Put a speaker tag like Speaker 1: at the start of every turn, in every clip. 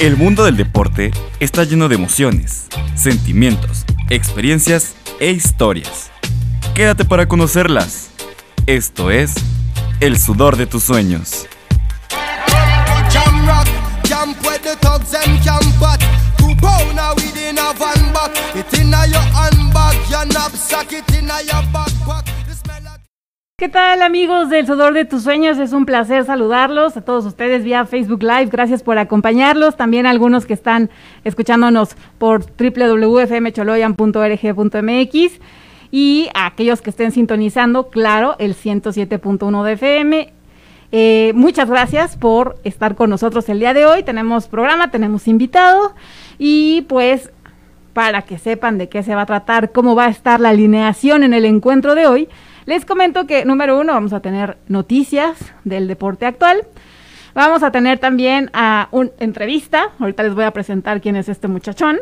Speaker 1: El mundo del deporte está lleno de emociones, sentimientos, experiencias e historias. Quédate para conocerlas. Esto es El sudor de tus sueños.
Speaker 2: ¿Qué tal amigos del Sudor de tus Sueños? Es un placer saludarlos a todos ustedes vía Facebook Live. Gracias por acompañarlos. También a algunos que están escuchándonos por www.fmcholoyan.org.mx y a aquellos que estén sintonizando, claro, el 107.1 de FM. Eh, muchas gracias por estar con nosotros el día de hoy. Tenemos programa, tenemos invitado y pues para que sepan de qué se va a tratar, cómo va a estar la alineación en el encuentro de hoy les comento que, número uno, vamos a tener noticias del deporte actual. Vamos a tener también a una entrevista. Ahorita les voy a presentar quién es este muchachón.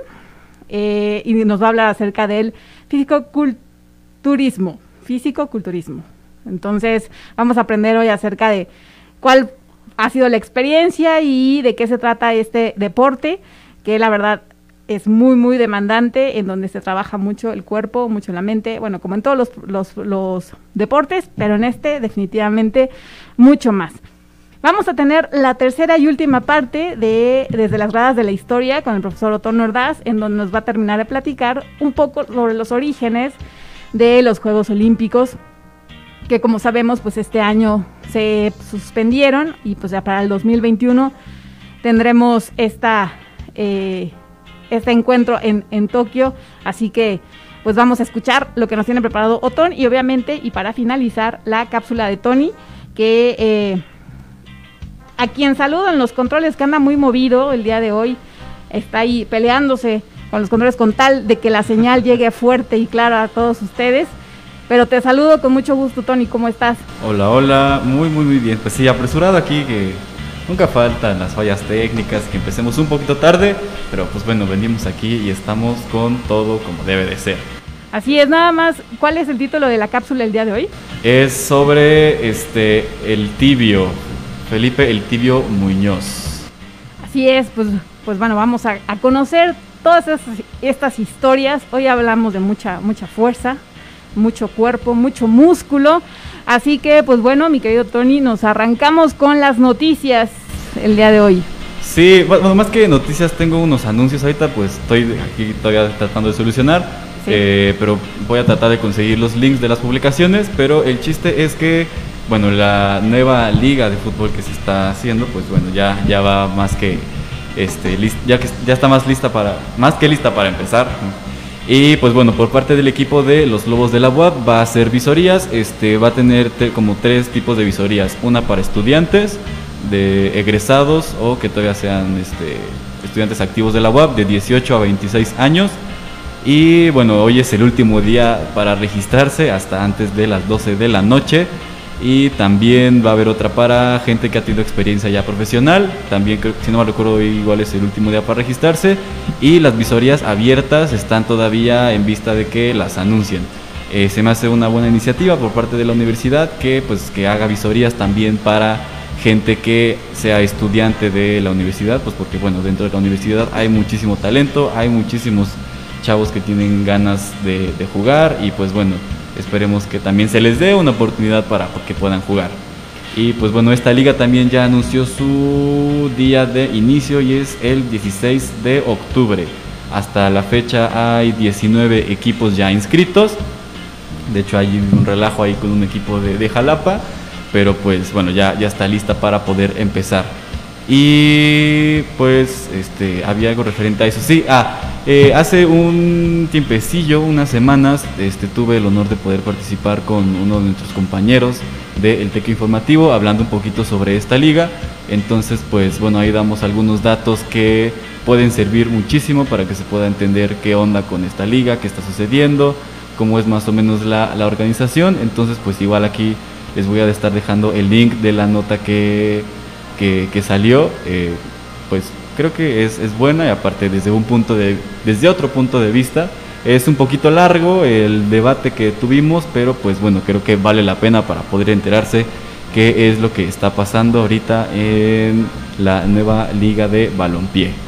Speaker 2: Eh, y nos va a hablar acerca del físico-culturismo. Físico-culturismo. Entonces, vamos a aprender hoy acerca de cuál ha sido la experiencia y de qué se trata este deporte, que la verdad es muy, muy demandante, en donde se trabaja mucho el cuerpo, mucho la mente, bueno, como en todos los, los, deportes, pero en este definitivamente mucho más. Vamos a tener la tercera y última parte de Desde las gradas de la historia con el profesor Otón Ordaz, en donde nos va a terminar de platicar un poco sobre los orígenes de los Juegos Olímpicos, que como sabemos, pues este año se suspendieron y pues ya para el 2021 tendremos esta... Eh, este encuentro en, en Tokio. Así que pues vamos a escuchar lo que nos tiene preparado Otón y obviamente, y para finalizar, la cápsula de Tony, que eh, a quien saludo en los controles, que anda muy movido el día de hoy, está ahí peleándose con los controles con tal de que la señal llegue fuerte y clara a todos ustedes. Pero te saludo con mucho gusto, Tony, ¿cómo estás?
Speaker 1: Hola, hola, muy, muy, muy bien. Pues sí, apresurado aquí que Nunca faltan las fallas técnicas, que empecemos un poquito tarde, pero pues bueno, venimos aquí y estamos con todo como debe de ser.
Speaker 2: Así es, nada más, ¿cuál es el título de la cápsula el día de hoy?
Speaker 1: Es sobre este el tibio, Felipe el tibio Muñoz.
Speaker 2: Así es, pues, pues bueno, vamos a, a conocer todas estas historias. Hoy hablamos de mucha, mucha fuerza, mucho cuerpo, mucho músculo. Así que, pues bueno, mi querido Tony, nos arrancamos con las noticias el día de hoy.
Speaker 1: Sí, bueno, más que noticias, tengo unos anuncios ahorita, pues estoy aquí todavía tratando de solucionar, eh, pero voy a tratar de conseguir los links de las publicaciones, pero el chiste es que, bueno, la nueva liga de fútbol que se está haciendo, pues bueno, ya, ya va más que, este, ya que ya está más lista para, más que lista para empezar. Y pues bueno, por parte del equipo de los Lobos de la UAP va a ser visorías, este, va a tener como tres tipos de visorías, una para estudiantes, de egresados o que todavía sean este, estudiantes activos de la UAP de 18 a 26 años. Y bueno, hoy es el último día para registrarse hasta antes de las 12 de la noche. Y también va a haber otra para gente que ha tenido experiencia ya profesional. También, si no me recuerdo, igual es el último día para registrarse. Y las visorías abiertas están todavía en vista de que las anuncien. Eh, se me hace una buena iniciativa por parte de la universidad que, pues, que haga visorías también para gente que sea estudiante de la universidad, pues porque bueno, dentro de la universidad hay muchísimo talento, hay muchísimos chavos que tienen ganas de, de jugar y pues bueno, esperemos que también se les dé una oportunidad para que puedan jugar. Y pues bueno, esta liga también ya anunció su día de inicio y es el 16 de octubre. Hasta la fecha hay 19 equipos ya inscritos. De hecho hay un relajo ahí con un equipo de, Jalapa. Pero pues bueno, ya, ya está lista para poder empezar. Y pues este, había algo referente a eso. Sí, ah, eh, hace un tiempecillo, unas semanas, este, tuve el honor de poder participar con uno de nuestros compañeros del Teco Informativo, hablando un poquito sobre esta liga. Entonces, pues bueno, ahí damos algunos datos que pueden servir muchísimo para que se pueda entender qué onda con esta liga, qué está sucediendo, cómo es más o menos la, la organización. Entonces, pues igual aquí les voy a estar dejando el link de la nota que que, salió, eh, pues creo que es, es, buena y aparte desde un punto de, desde otro punto de vista, es un poquito largo el debate que tuvimos, pero pues bueno, creo que vale la pena para poder enterarse qué es lo que está pasando ahorita en la nueva liga de balompié.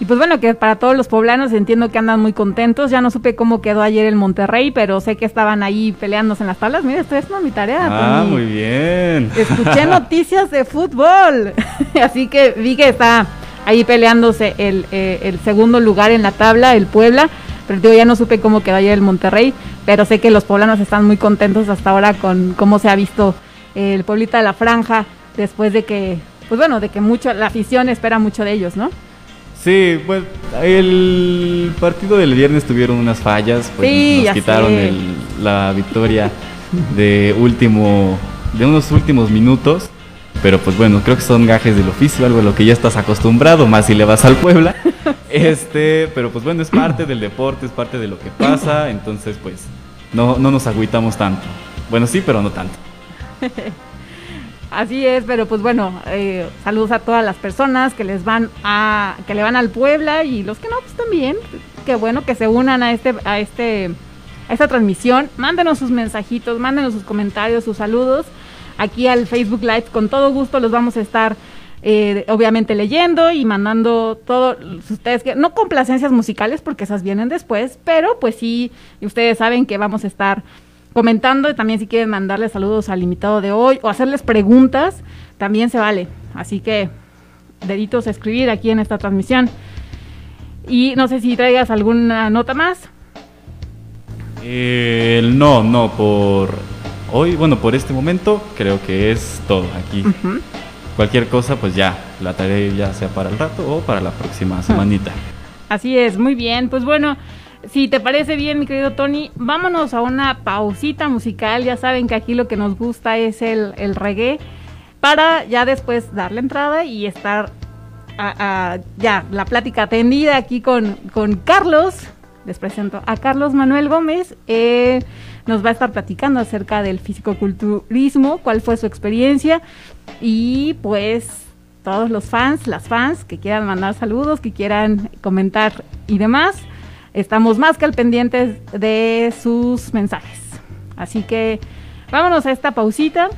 Speaker 2: Y pues bueno, que para todos los poblanos entiendo que andan muy contentos. Ya no supe cómo quedó ayer el Monterrey, pero sé que estaban ahí peleándose en las tablas. Mira, estoy haciendo mi tarea.
Speaker 1: Ah, muy bien.
Speaker 2: Escuché noticias de fútbol. Así que vi que está ahí peleándose el, eh, el segundo lugar en la tabla, el Puebla. Pero digo, ya no supe cómo quedó ayer el Monterrey, pero sé que los poblanos están muy contentos hasta ahora con cómo se ha visto el pueblita de la franja después de que, pues bueno, de que mucho, la afición espera mucho de ellos, ¿no?
Speaker 1: Sí, pues el partido del viernes tuvieron unas fallas, pues
Speaker 2: Sí, ya
Speaker 1: nos quitaron
Speaker 2: sé.
Speaker 1: el- la victoria de último, de unos últimos minutos. Pero pues bueno, creo que son gajes del oficio, algo a lo que ya estás acostumbrado, más si le vas al Puebla. Este, pero pues bueno, es parte del deporte, es parte de lo que pasa, entonces pues no, no nos agüitamos tanto. Bueno, sí, pero no tanto.
Speaker 2: Así es, pero pues bueno, eh, saludos a todas las personas que les van a, que le van al Puebla y los que no, pues también. Qué bueno que se unan a este, a este, esta transmisión. Mándenos sus mensajitos, mándenos sus comentarios, sus saludos aquí al Facebook Live. Con todo gusto los vamos a estar, eh, obviamente leyendo y mandando todo. Ustedes que no complacencias musicales porque esas vienen después, pero pues sí, ustedes saben que vamos a estar comentando y también si quieren mandarle saludos al invitado de hoy o hacerles preguntas, también se vale. Así que deditos a escribir aquí en esta transmisión. Y no sé si traigas alguna nota más.
Speaker 1: Eh, no, no, por hoy, bueno, por este momento creo que es todo aquí. Cualquier cosa, pues ya, la tarea ya sea para el rato o para la próxima semanita.
Speaker 2: Así es, muy bien. Pues bueno, si te parece bien, mi querido Tony, vámonos a una pausita musical. Ya saben que aquí lo que nos gusta es el, reggae. Para ya después darle entrada y estar a- ya la plática atendida aquí con, con Carlos. Les presento a Carlos Manuel Gómez. Eh, nos va a estar platicando acerca del fisicoculturismo, cuál fue su experiencia y pues todos los fans, las fans que quieran mandar saludos, que quieran comentar y demás, estamos más que al pendientes de sus mensajes. Así que vámonos a esta pausita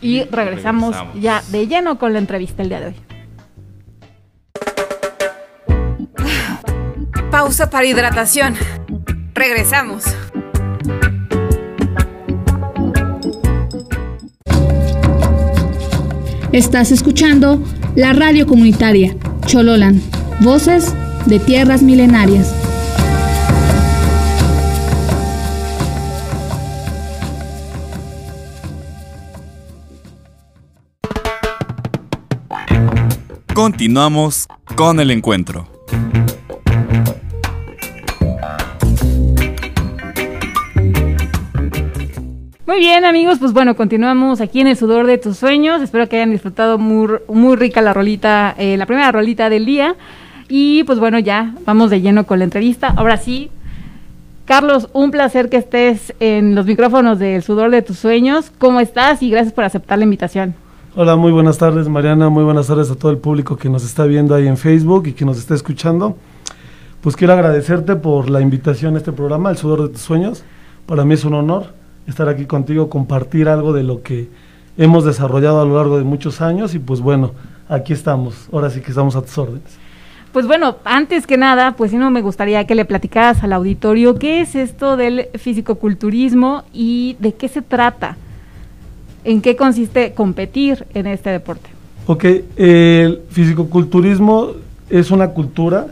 Speaker 2: y
Speaker 1: Y
Speaker 2: regresamos,
Speaker 1: regresamos.
Speaker 2: ya de lleno con la entrevista el día de hoy.
Speaker 3: Pausa para hidratación. Regresamos.
Speaker 4: Estás escuchando la radio comunitaria Chololan, voces de tierras milenarias.
Speaker 1: Continuamos con el encuentro.
Speaker 2: Muy bien amigos, pues bueno, continuamos aquí en el sudor de tus sueños. Espero que hayan disfrutado muy, muy rica la rolita, eh, la primera rolita del día. Y pues bueno, ya vamos de lleno con la entrevista. Ahora sí, Carlos, un placer que estés en los micrófonos del sudor de tus sueños. ¿Cómo estás? Y gracias por aceptar la invitación.
Speaker 5: Hola, muy buenas tardes Mariana, muy buenas tardes a todo el público que nos está viendo ahí en Facebook y que nos está escuchando. Pues quiero agradecerte por la invitación a este programa, El Sudor de tus Sueños. Para mí es un honor estar aquí contigo, compartir algo de lo que hemos desarrollado a lo largo de muchos años y pues bueno, aquí estamos, ahora sí que estamos a tus órdenes.
Speaker 2: Pues bueno, antes que nada, pues sí no me gustaría que le platicaras al auditorio qué es esto del fisicoculturismo y de qué se trata. ¿En qué consiste competir en este deporte?
Speaker 5: Ok, el fisicoculturismo es una cultura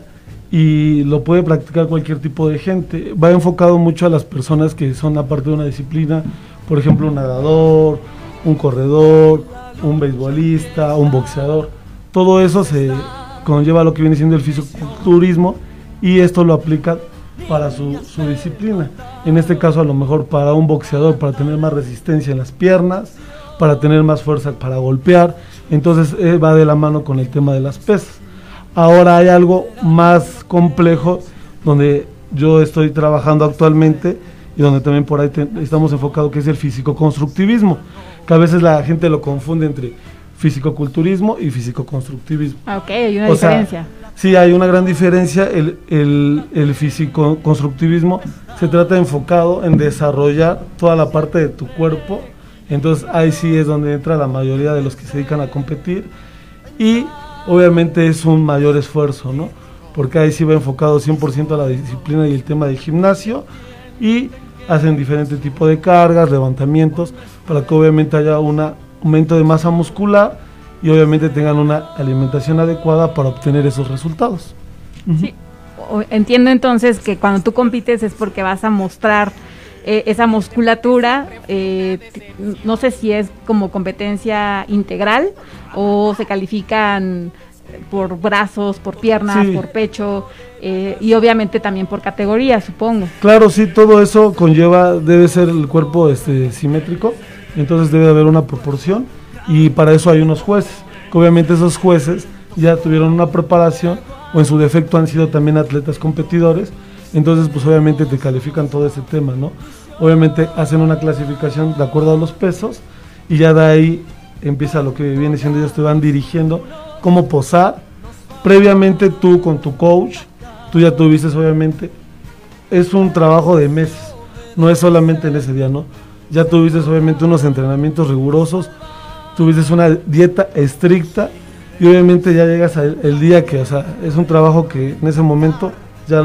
Speaker 5: y lo puede practicar cualquier tipo de gente. Va enfocado mucho a las personas que son aparte de una disciplina, por ejemplo, un nadador, un corredor, un beisbolista, un boxeador. Todo eso se conlleva lo que viene siendo el fisicoculturismo y esto lo aplica para su, disciplina. En este caso, a lo mejor para un boxeador, para tener más resistencia en las piernas, para tener más fuerza para golpear. Entonces eh, va de la mano con el tema de las pesas. Ahora hay algo más complejo donde yo estoy trabajando actualmente y donde también por ahí estamos enfocados que es el físico-constructivismo, que a veces la gente lo confunde entre físico-culturismo y físico-constructivismo.
Speaker 2: Ah, Ok, hay una
Speaker 5: O sea,
Speaker 2: diferencia.
Speaker 5: sí, hay una gran diferencia. El, el, el físico-constructivismo se trata enfocado en desarrollar toda la parte de tu cuerpo. Entonces ahí sí es donde entra la mayoría de los que se dedican a competir. Y obviamente es un mayor esfuerzo, ¿no? Porque ahí sí va enfocado 100% a la disciplina y el tema del gimnasio y hacen diferente tipo de cargas, levantamientos, para que obviamente haya un aumento de masa muscular y obviamente tengan una alimentación adecuada para obtener esos resultados.
Speaker 2: Sí, entiendo entonces que cuando tú compites es porque vas a mostrar eh, esa musculatura, eh, no sé si es como competencia integral o se califican por brazos, por piernas, por pecho eh, y obviamente también por categoría, supongo.
Speaker 5: Claro, sí, todo eso conlleva, debe ser el cuerpo este, simétrico, entonces debe haber una proporción y para eso hay unos jueces, obviamente esos jueces ya tuvieron una preparación o en su defecto han sido también atletas competidores, entonces pues obviamente te califican todo ese tema, ¿no? Obviamente hacen una clasificación de acuerdo a los pesos y ya de ahí empieza lo que viene siendo ellos te van dirigiendo cómo posar. Previamente tú con tu coach, tú ya tuviste obviamente, es un trabajo de meses, no es solamente en ese día, ¿no? Ya tuviste obviamente unos entrenamientos rigurosos, tuviste una dieta estricta y obviamente ya llegas al el día que, o sea, es un trabajo que en ese momento ya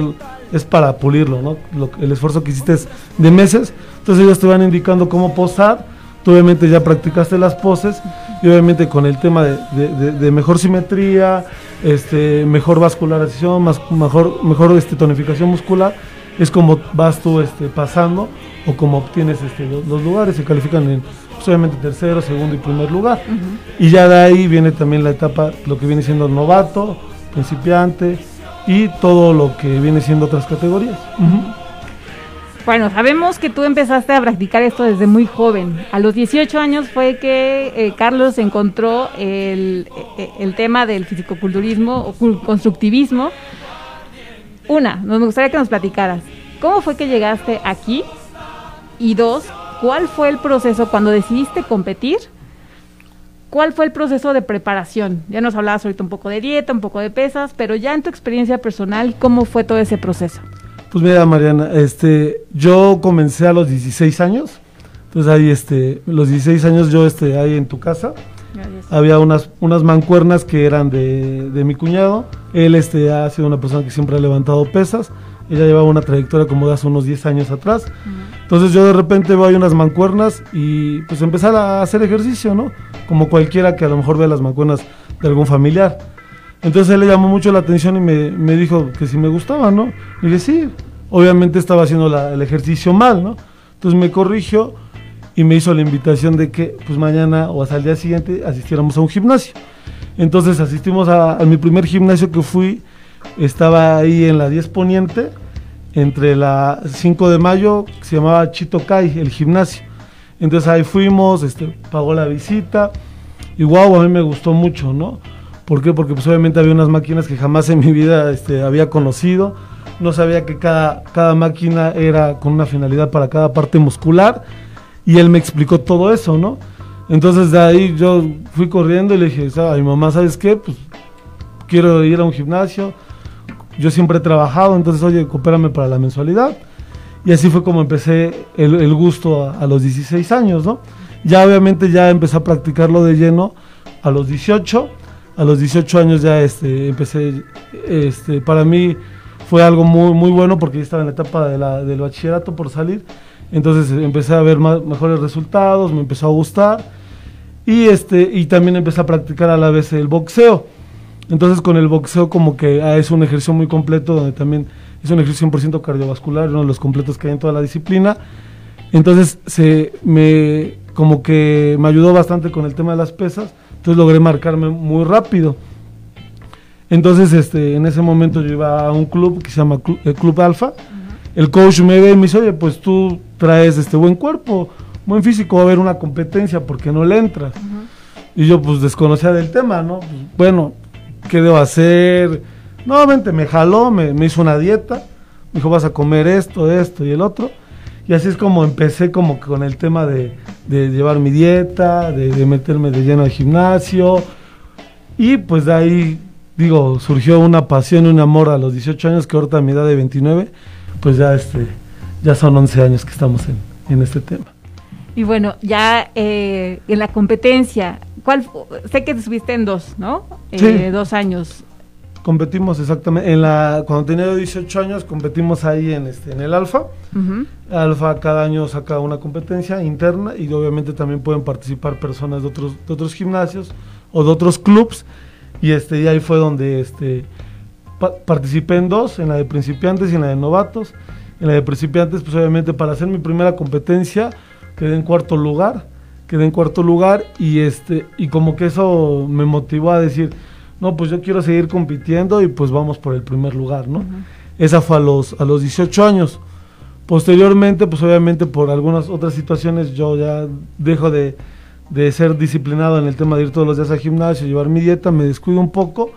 Speaker 5: es para pulirlo, ¿no? el esfuerzo que hiciste es de meses, entonces ellos te van indicando cómo posar, tú obviamente ya practicaste las poses y obviamente con el tema de, mejor simetría, este, mejor vascularización, más, mejor, mejor este, tonificación muscular, es como vas tú este, pasando o como obtienes este, los, lugares, se califican en pues, obviamente tercero, segundo y primer lugar. Y ya de ahí viene también la etapa, lo que viene siendo novato, principiante, y todo lo que viene siendo otras categorías.
Speaker 2: Bueno, sabemos que tú empezaste a practicar esto desde muy joven. A los 18 años fue que eh, Carlos encontró el, eh, el, tema del fisicoculturismo o constructivismo. Una, nos gustaría que nos platicaras, ¿cómo fue que llegaste aquí? Y dos, ¿cuál fue el proceso cuando decidiste competir? ¿Cuál fue el proceso de preparación? Ya nos hablabas ahorita un poco de dieta, un poco de pesas, pero ya en tu experiencia personal, ¿cómo fue todo ese proceso?
Speaker 5: Pues mira, Mariana, este, yo comencé a los 16 años. Entonces ahí, este, los 16 años yo, este, ahí en tu casa, había unas, unas mancuernas que eran de, de, mi cuñado. Él, este, ha sido una persona que siempre ha levantado pesas. Ella llevaba una trayectoria como de hace unos 10 años atrás. Entonces yo de repente veo ahí unas mancuernas y pues empezar a hacer ejercicio, ¿no? Como cualquiera que a lo mejor ve las mancuernas de algún familiar. Entonces él le llamó mucho la atención y me, dijo que si me gustaba, ¿no? Y le dije, sí, obviamente estaba haciendo el ejercicio mal, ¿no? Entonces me corrigió y me hizo la invitación de que pues mañana o hasta el día siguiente asistiéramos a un gimnasio. Entonces asistimos a, a mi primer gimnasio que fui, estaba ahí en la 10 Poniente, entre la 5 de mayo, se llamaba Chito Kai, el gimnasio. Entonces ahí fuimos, este, pagó la visita y wow, a mí me gustó mucho, ¿no? ¿Por qué? Porque pues obviamente había unas máquinas que jamás en mi vida este, había conocido. No sabía que cada, cada máquina era con una finalidad para cada parte muscular y él me explicó todo eso, ¿no? Entonces de ahí yo fui corriendo y le dije a mi mamá, ¿sabes qué? Pues quiero ir a un gimnasio, yo siempre he trabajado, entonces, oye, coopérame para la mensualidad. Y así fue como empecé el, gusto a, los 16 años, ¿no? Ya obviamente ya empecé a practicarlo de lleno a los 18. A los 18 años ya este, empecé, este, para mí fue algo muy, muy bueno porque ya estaba en la etapa de la, del bachillerato por salir. Entonces empecé a ver mejores resultados, me empezó a gustar. Y, este, y también empecé a practicar a la vez el boxeo. Entonces con el boxeo como que ah, es un ejercicio muy completo donde también es un ejercicio 100% cardiovascular, uno de los completos que hay en toda la disciplina. Entonces se me como que me ayudó bastante con el tema de las pesas, entonces logré marcarme muy rápido. Entonces este en ese momento yo iba a un club que se llama Club, club Alfa. El coach me ve y me dice, "Oye, pues tú traes este buen cuerpo, buen físico, va a haber una competencia porque no le entras." Y yo pues desconocía del tema, ¿no? Pues, bueno, ¿qué debo hacer? Nuevamente me jaló, me, hizo una dieta, me dijo vas a comer esto, esto y el otro. Y así es como empecé como con el tema de, llevar mi dieta, de, meterme de lleno al gimnasio. Y pues de ahí, digo, surgió una pasión, un amor a los 18 años, que ahorita a mi edad de 29, pues ya, este, ya son 11 años que estamos en, en este tema.
Speaker 2: Y bueno, ya eh, en la competencia, ¿cuál, sé que estuviste en dos, ¿no?
Speaker 5: Sí.
Speaker 2: Eh, dos años.
Speaker 5: Competimos exactamente, en la, cuando tenía 18 años competimos ahí en, este, en el Alfa. Alfa cada año saca una competencia interna y obviamente también pueden participar personas de otros, de otros gimnasios o de otros clubs. Y, este, y ahí fue donde este, pa- participé en dos, en la de principiantes y en la de novatos. En la de principiantes, pues obviamente para hacer mi primera competencia quedé en cuarto lugar. Quedé en cuarto lugar y, este, y como que eso me motivó a decir, no, pues yo quiero seguir compitiendo y pues vamos por el primer lugar, ¿no? Esa fue a los, a los 18 años. Posteriormente, pues obviamente por algunas otras situaciones yo ya dejo de, de ser disciplinado en el tema de ir todos los días al gimnasio, llevar mi dieta, me descuido un poco,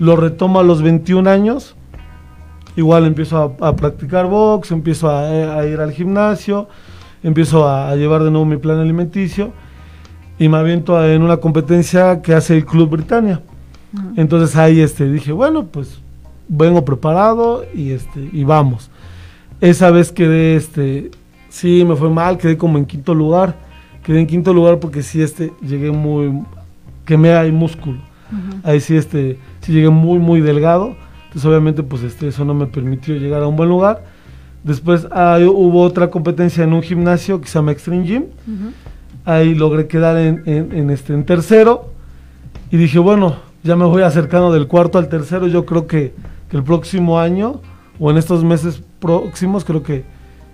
Speaker 5: lo retomo a los 21 años, igual empiezo a, a practicar box, empiezo a, a ir al gimnasio, empiezo a, a llevar de nuevo mi plan alimenticio y me aviento a- en una competencia que hace el Club Britannia. Entonces ahí este, dije, bueno, pues vengo preparado y, este, y vamos. Esa vez quedé, este, sí, me fue mal, quedé como en quinto lugar. Quedé en quinto lugar porque sí, este, llegué muy, quemé ahí músculo. Ahí sí, este, sí llegué muy, muy delgado. Entonces obviamente, pues este, eso no me permitió llegar a un buen lugar. Después hubo otra competencia en un gimnasio que se llama Extreme Gym. Ahí logré quedar en, en- en, este, en tercero. Y dije, bueno, ya me voy acercando del cuarto al tercero. Yo creo que, que el próximo año o en estos meses próximos, creo que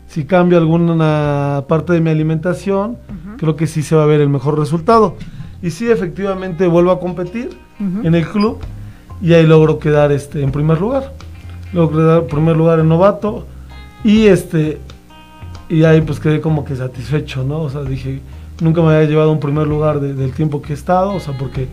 Speaker 5: si cambio alguna parte de mi alimentación, creo que sí se va a ver el mejor resultado. Y sí, efectivamente vuelvo a competir en el club y ahí logro quedar este, en primer lugar. Logro quedar en primer lugar en novato y este y ahí pues quedé como que satisfecho, ¿no? O sea, dije, nunca me había llevado un primer lugar de- del tiempo que he estado, o sea, porque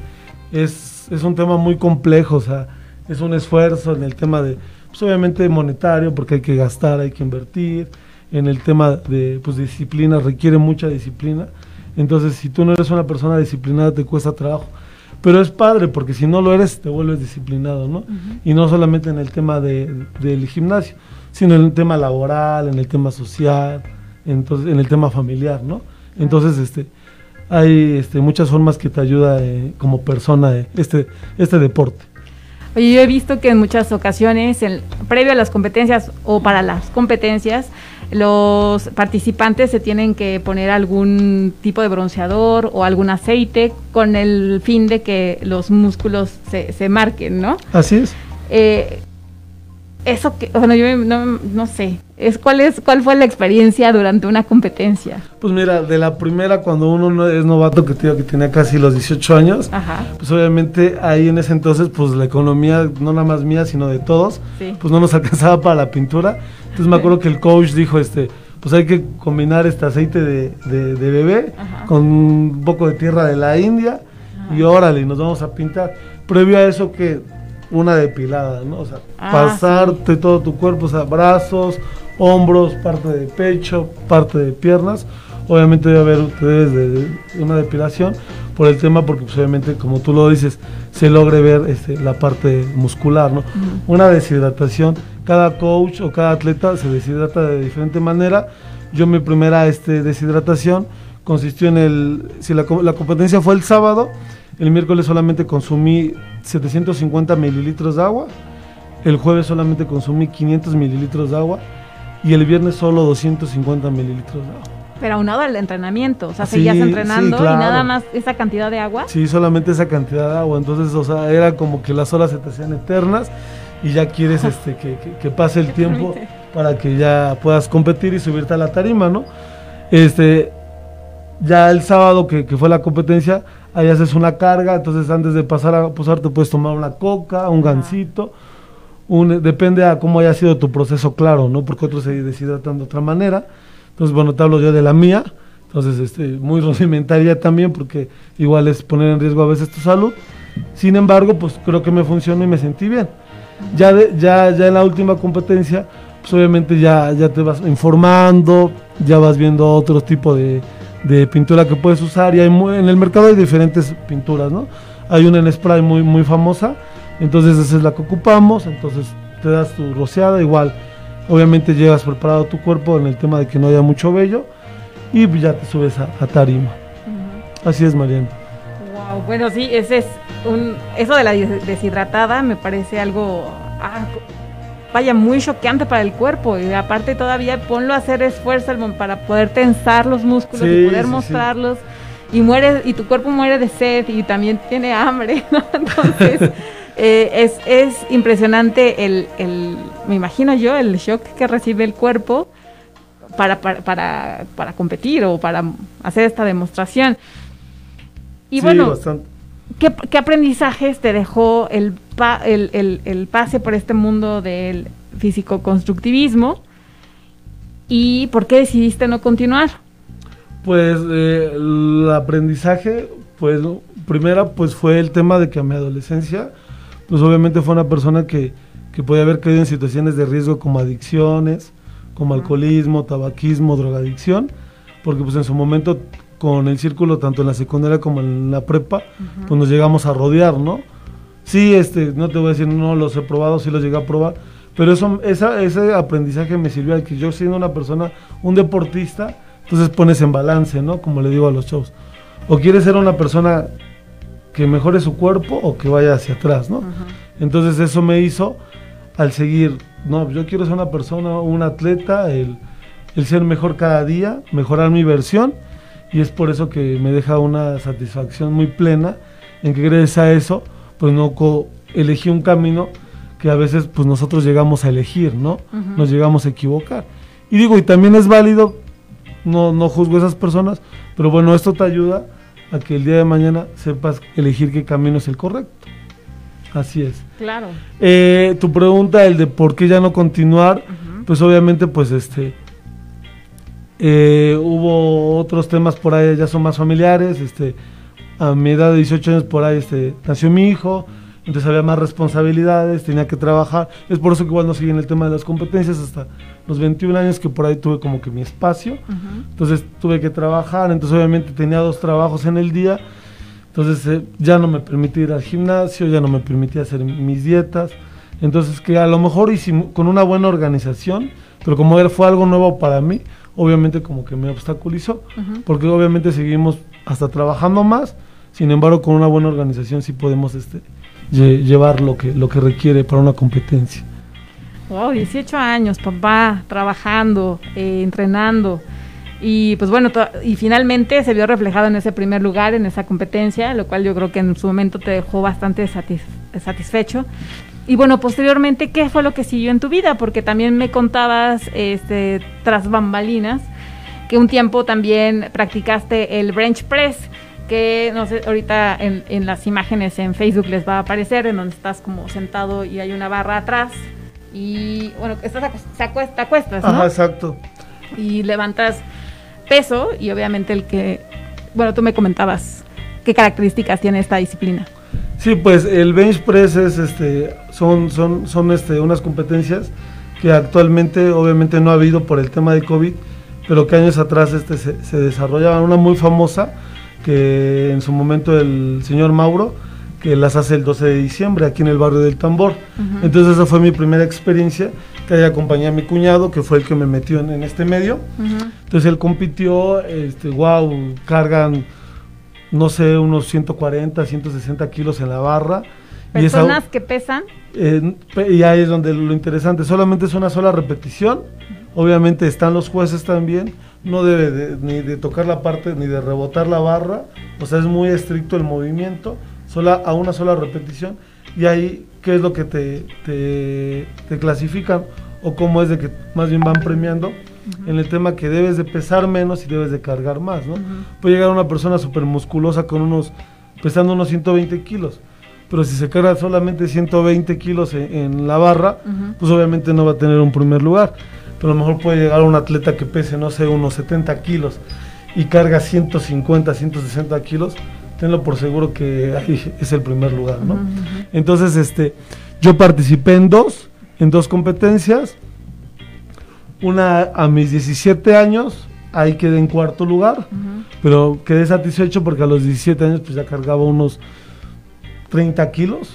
Speaker 5: es, es un tema muy complejo, o sea, es un esfuerzo en el tema de, pues obviamente monetario, porque hay que gastar, hay que invertir, en el tema de pues, disciplina, requiere mucha disciplina, entonces si tú no eres una persona disciplinada te cuesta trabajo, pero es padre, porque si no lo eres te vuelves disciplinado, ¿no? Y no solamente en el tema de- del gimnasio, sino en el tema laboral, en el tema social, entonces en el tema familiar, ¿no? Entonces, este, hay este, muchas formas que te ayuda eh, como persona eh, este, este deporte.
Speaker 2: Oye, yo he visto que en muchas ocasiones, en- previo a las competencias o para las competencias, los participantes se tienen que poner algún tipo de bronceador o algún aceite con el fin de que los músculos se, se marquen, ¿no?
Speaker 5: Así es.
Speaker 2: Eh, eso que, bueno, yo no, no sé, es cuál es cuál fue la experiencia durante una competencia.
Speaker 5: Pues mira, de la primera, cuando uno no es novato, que, que tenía casi los 18 años,
Speaker 2: Ajá.
Speaker 5: pues obviamente ahí en ese entonces, pues la economía, no nada más mía, sino de todos,
Speaker 2: Sí.
Speaker 5: pues no nos alcanzaba para la pintura. Entonces me acuerdo que el coach dijo, este, pues hay que combinar este aceite de, de- de bebé
Speaker 2: Ajá.
Speaker 5: con un poco de tierra de la India y órale, nos vamos a pintar. Previo a eso que una depilada, ¿no? O sea,
Speaker 2: Ah,
Speaker 5: pasarte todo tu cuerpo, o sea, brazos, hombros, parte de pecho, parte de piernas. Obviamente debe haber ustedes de, de una depilación por el tema, porque pues, obviamente, como tú lo dices, se logre ver este, la parte muscular, ¿no? Una deshidratación, cada coach o cada atleta se deshidrata de diferente manera. Yo mi primera este, deshidratación consistió en el, si la competencia fue el sábado, el miércoles solamente consumí 750 mililitros de agua, el jueves solamente consumí 500 mililitros de agua y el viernes solo 250 mililitros de agua.
Speaker 2: Pero aunado al entrenamiento, o sea,
Speaker 5: Sí,
Speaker 2: seguías
Speaker 5: sí,
Speaker 2: entrenando
Speaker 5: claro.
Speaker 2: y nada más esa cantidad de agua.
Speaker 5: Sí, solamente esa cantidad de agua, entonces, o sea, era como que las horas se te hacían eternas y ya quieres este, que, que- que pase el tiempo
Speaker 2: permite.
Speaker 5: para que ya puedas competir y subirte a la tarima, ¿no? Este, ya el sábado que, que fue la competencia, ahí haces una carga, entonces antes de pasar a posar te puedes tomar una coca, un gansito, un, depende a cómo haya sido tu proceso, claro, ¿no? Porque otros se deshidratan de otra manera. Entonces, bueno, te hablo yo de la mía, entonces, este, muy rudimentaria también, porque igual es poner en riesgo a veces tu salud. Sin embargo, pues creo que me funcionó y me sentí bien. Ya, de- ya, ya en la última competencia, pues obviamente ya, ya te vas informando, ya vas viendo otro tipo de, de pintura que puedes usar y hay mu- en el mercado hay diferentes pinturas, ¿no? Hay una en spray muy, muy famosa, entonces esa es la que ocupamos, entonces te das tu rociada, igual, obviamente llegas preparado tu cuerpo en el tema de que no haya mucho vello y ya te subes a, a tarima. Así es, Mariana.
Speaker 2: bueno, sí, ese es un, eso de la deshidratada me parece algo, ah, vaya, muy choqueante para el cuerpo. Y aparte todavía ponlo a hacer esfuerzo para poder tensar los músculos y poder mostrarlos. Y muere, y tu cuerpo muere de sed y también tiene hambre, ¿no? Entonces, eh, es, es impresionante el, el, me imagino yo, el shock que recibe el cuerpo para, para, para, para competir o para hacer esta demostración. Y bueno, ¿qué, ¿qué, aprendizajes te dejó el, el, el, pase por este mundo del físico-constructivismo? ¿Y por qué decidiste no continuar?
Speaker 5: Pues eh, el aprendizaje, pues primera pues fue el tema de que a mi adolescencia, pues obviamente fue una persona que, que podía haber caído en situaciones de riesgo como adicciones, como alcoholismo, tabaquismo, drogadicción, porque pues en su momento con el círculo, tanto en la secundaria como en la prepa, pues nos llegamos a rodear, ¿no? Sí, este, no te voy a decir, no los he probado, sí los llegué a probar, pero eso, esa, ese aprendizaje me sirvió a que yo siendo una persona, un deportista, entonces pones en balance, ¿no? Como le digo a los shows. O quieres ser una persona que mejore su cuerpo o que vaya hacia atrás, ¿no? Entonces eso me hizo al seguir, no, yo quiero ser una persona, un atleta, el, el ser mejor cada día, mejorar mi versión y es por eso que me deja una satisfacción muy plena en que gracias a eso pues no elegí un camino que a veces pues nosotros llegamos a elegir, ¿no? Nos llegamos a equivocar. Y digo, y también es válido, no, no juzgo a esas personas, pero bueno, esto te ayuda a que el día de mañana sepas elegir qué camino es el correcto. Así es.
Speaker 2: Claro.
Speaker 5: Eh, tu pregunta, el de por qué ya no continuar, pues obviamente pues este eh, hubo otros temas por ahí, ya son más familiares. Este, a mi edad de 18 años por ahí este, nació mi hijo, entonces había más responsabilidades, tenía que trabajar. Es por eso que igual no seguí en el tema de las competencias hasta los 21 años que por ahí tuve como que mi espacio. Entonces tuve que trabajar, entonces obviamente tenía dos trabajos en el día. Entonces eh, ya no me permitía ir al gimnasio, ya no me permitía hacer mis dietas. Entonces que a lo mejor con una buena organización, pero como fue algo nuevo para mí, obviamente como que me obstaculizó, porque obviamente seguimos hasta trabajando más, sin embargo con una buena organización sí podemos este, llevar lo que, lo que requiere para una competencia.
Speaker 2: Wow, 18 años, papá, trabajando, eh, entrenando. Y pues bueno, y finalmente se vio reflejado en ese primer lugar, en esa competencia, lo cual yo creo que en su momento te dejó bastante satisfecho. Y bueno, posteriormente, ¿qué fue lo que siguió en tu vida? Porque también me contabas, este, tras bambalinas, que un tiempo también practicaste el bench press, que no sé, ahorita en, las imágenes en Facebook les va a aparecer, en donde estás como sentado y hay una barra atrás. Y bueno, estás te acuestas, ¿no?
Speaker 5: Ajá, exacto.
Speaker 2: Y levantas peso y obviamente el que, bueno, tú me comentabas qué características tiene esta disciplina.
Speaker 5: Sí, pues el bench press es, este, son, son, son este, unas competencias que actualmente obviamente no ha habido por el tema de COVID, pero que años atrás este, se, se desarrollaban. Una muy famosa que en su momento el señor Mauro, que las hace el 12 de diciembre aquí en el barrio del Tambor. Entonces esa fue mi primera experiencia, que ahí acompañé a mi cuñado, que fue el que me metió en, este medio. Entonces él compitió, este, wow, cargan no sé, unos 140, 160 kilos en la barra.
Speaker 2: ¿Personas que pesan?
Speaker 5: y ahí es donde lo interesante, solamente es una sola repetición. Obviamente están los jueces también, no debe ni de tocar la parte ni de rebotar la barra, o sea, es muy estricto el movimiento, sola, a una sola repetición. Y ahí, ¿qué es lo que te, te, te clasifican? O cómo es de que más bien van premiando en el tema que debes de pesar menos y debes de cargar más, ¿no? Puede llegar una persona súper musculosa con unos, pesando unos 120 kilos, pero si se carga solamente 120 kilos en, la barra, pues obviamente no va a tener un primer lugar. Pero a lo mejor puede llegar un atleta que pese, no sé, unos 70 kilos y carga 150, 160 kilos, tenlo por seguro que ahí es el primer lugar, ¿no? Entonces, este, yo participé en dos, en dos competencias, una a mis 17 años, ahí quedé en cuarto lugar, pero quedé satisfecho porque a los 17 años pues ya cargaba unos 30 kilos,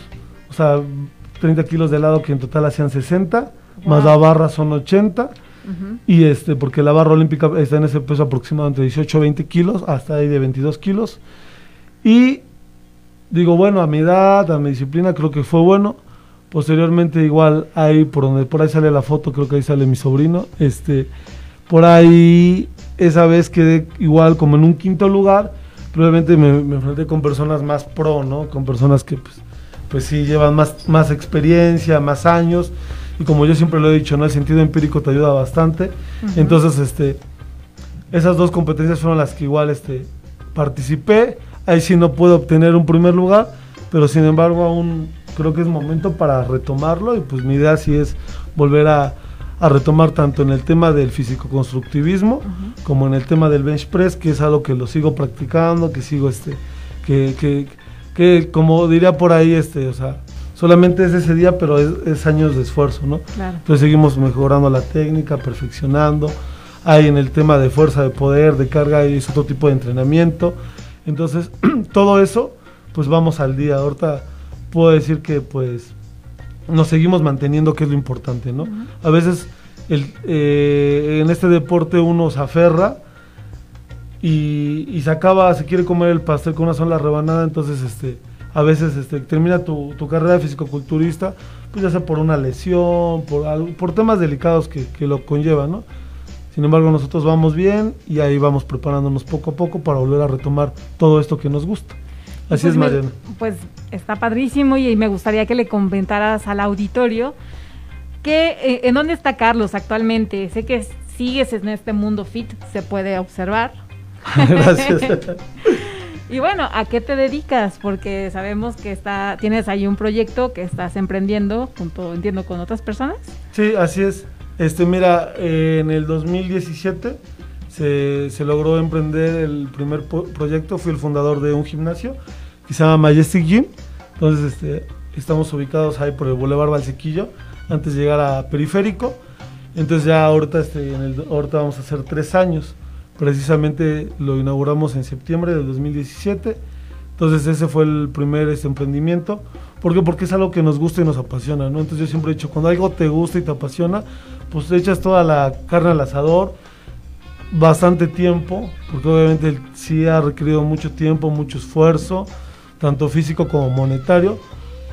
Speaker 5: o sea, 30 kilos de lado que en total hacían 60, más la barra son 80. Y este, porque la barra olímpica está en ese peso aproximadamente 18 20 kilos, hasta ahí de 22 kilos. Y digo, bueno, a mi edad, a mi disciplina, creo que fue bueno. Posteriormente, igual, ahí por donde por ahí sale la foto, creo que ahí sale mi sobrino. Este, por ahí, esa vez quedé igual como en un quinto lugar. Probablemente me, me enfrenté con personas más pro, ¿no? Con personas que, pues, pues sí, llevan más, más experiencia, más años. Y como yo siempre lo he dicho, ¿no? El sentido empírico te ayuda bastante. Entonces, este, esas dos competencias fueron las que igual, este, participé. Ahí sí no puedo obtener un primer lugar, pero sin embargo aún creo que es momento para retomarlo y pues mi idea sí es volver a, a retomar tanto en el tema del físico-constructivismo como en el tema del bench press, que es algo que lo sigo practicando, que sigo este, que, que, que como diría por ahí, este, o sea, solamente es ese día, pero es, es años de esfuerzo, ¿no?
Speaker 2: Claro.
Speaker 5: Entonces seguimos mejorando la técnica, perfeccionando. Hay en el tema de fuerza de poder, de carga, y es otro tipo de entrenamiento. Entonces, todo eso, pues vamos al día. Ahorita puedo decir que pues nos seguimos manteniendo, que es lo importante, ¿no? A veces el, eh, en este deporte uno se aferra y, y se acaba, se quiere comer el pastel con una sola rebanada, entonces este, a veces este, termina tu, tu carrera de fisicoculturista, pues ya sea por una lesión, por, por temas delicados que, que lo conllevan, ¿no? Sin embargo, nosotros vamos bien y ahí vamos preparándonos poco a poco para volver a retomar todo esto que nos gusta. Así
Speaker 2: Pues
Speaker 5: es,
Speaker 2: me-
Speaker 5: Mariana.
Speaker 2: Pues está padrísimo y, me gustaría que le comentaras al auditorio que eh, en dónde está Carlos actualmente. Sé que sigues en este mundo fit, se puede observar.
Speaker 5: Gracias.
Speaker 2: Y bueno, ¿a qué te dedicas? Porque sabemos que está, tienes ahí un proyecto que estás emprendiendo junto, entiendo, con otras personas.
Speaker 5: Sí, así es. Este, mira, eh, en el 2017 se, logró emprender el primer proyecto. Fui el fundador de un gimnasio que se llama Majestic Gym. Entonces, este, estamos ubicados ahí por el Boulevard Valsequillo, antes de llegar a Periférico. Entonces, ya ahorita, este, ahorita vamos a hacer tres años. Precisamente lo inauguramos en septiembre del 2017. Entonces, ese fue el primer este, emprendimiento. ¿Por qué? Porque es algo que nos gusta y nos apasiona, ¿no? Entonces yo siempre he dicho, cuando algo te gusta y te apasiona, pues echas toda la carne al asador, bastante tiempo, porque obviamente sí ha requerido mucho tiempo, mucho esfuerzo, tanto físico como monetario,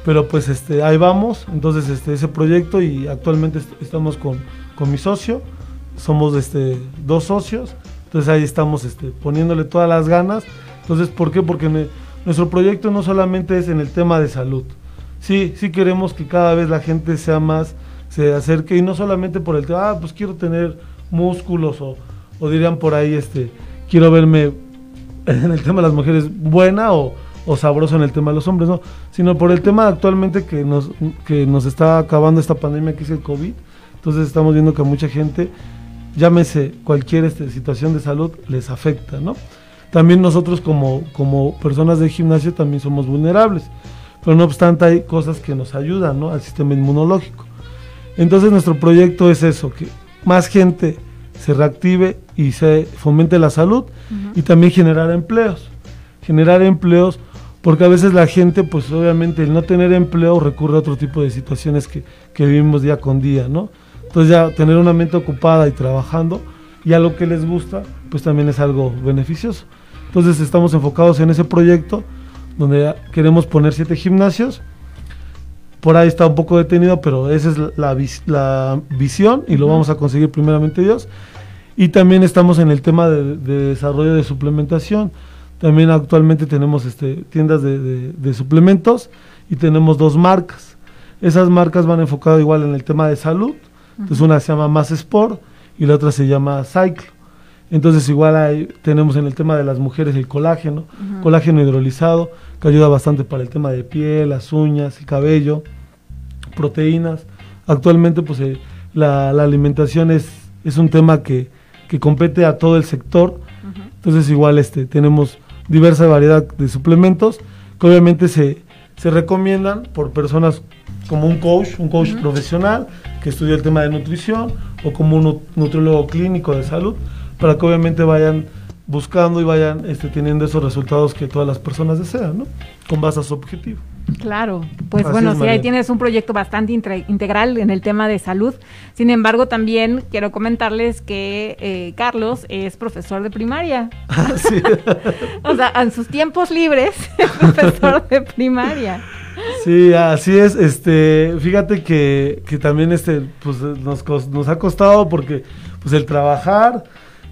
Speaker 5: pero pues este, ahí vamos, entonces este, ese proyecto y actualmente est- estamos con, con mi socio, somos este, dos socios, entonces ahí estamos este, poniéndole todas las ganas, entonces ¿por qué? Porque nuestro proyecto no solamente es en el tema de salud, sí, sí queremos que cada vez la gente sea más, se acerque y no solamente por el tema, ah, pues quiero tener músculos o, o dirían por ahí, este, quiero verme en el tema de las mujeres buena o, o sabroso en el tema de los hombres, no, sino por el tema actualmente que nos, que nos está acabando esta pandemia que es el COVID, entonces estamos viendo que a mucha gente, llámese cualquier este, situación de salud, les afecta, ¿no? También nosotros como, como personas de gimnasio también somos vulnerables, pero no obstante hay cosas que nos ayudan, ¿no? Al sistema inmunológico. Entonces nuestro proyecto es eso, que más gente se reactive y se fomente la salud y también generar empleos. Generar empleos porque a veces la gente, pues obviamente el no tener empleo recurre a otro tipo de situaciones que, que vivimos día con día, ¿no? Entonces ya tener una mente ocupada y trabajando y a lo que les gusta, pues también es algo beneficioso. Entonces estamos enfocados en ese proyecto donde queremos poner siete gimnasios por ahí está un poco detenido, pero esa es la, la vis- la visión y lo vamos a conseguir primeramente Dios. Y también estamos en el tema de, de desarrollo de suplementación. También actualmente tenemos este, tiendas de, de- de suplementos y tenemos dos marcas. Esas marcas van enfocadas igual en el tema de salud. Entonces una se llama Más Sport y la otra se llama Cyclo. Entonces igual ahí tenemos en el tema de las mujeres el colágeno, colágeno hidrolizado, que ayuda bastante para el tema de piel, las uñas, el cabello, proteínas. Actualmente pues eh, la, la alimentación es, es un tema que, que compete a todo el sector. Entonces igual este, tenemos diversa variedad de suplementos que obviamente se, se recomiendan por personas como un coach, un coach profesional que estudia el tema de nutrición o como un nu- nutriólogo clínico de salud para que obviamente vayan buscando y vayan este, teniendo esos resultados que todas las personas desean, ¿no? Con base a su objetivo.
Speaker 2: Claro, pues
Speaker 5: Así
Speaker 2: bueno,
Speaker 5: es,
Speaker 2: sí, ahí tienes un proyecto bastante integral en el tema de salud. Sin embargo, también quiero comentarles que eh, Carlos es profesor de primaria.
Speaker 5: Sí.
Speaker 2: O sea, en sus tiempos libres, es profesor de primaria.
Speaker 5: Sí, así es. Este, fíjate que, que también este, pues nos, nos ha costado porque, pues el trabajar,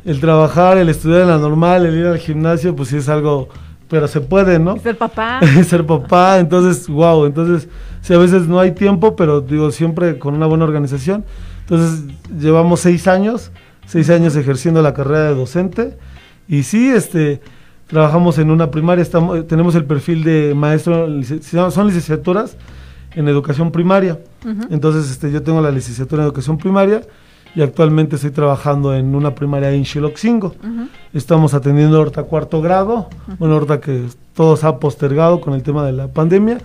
Speaker 5: el trabajar, el estudiar en la normal, el ir al gimnasio, pues sí es algo, pero se puede, ¿no?
Speaker 2: Ser papá.
Speaker 5: Ser papá, entonces, wow, entonces, sí, a veces no hay tiempo, pero digo, siempre con una buena organización. Entonces, llevamos seis años, seis años ejerciendo la carrera de docente, y sí, este, trabajamos en una primaria, estamos, tenemos el perfil de maestro, son licenciaturas en educación primaria. Entonces, este, yo tengo la licenciatura en educación primaria y actualmente estoy trabajando en una primaria en Xiloxingo.
Speaker 2: Ujú.
Speaker 5: Estamos atendiendo ahorita cuarto grado, bueno, ahorita que todo se ha postergado con el tema de la pandemia.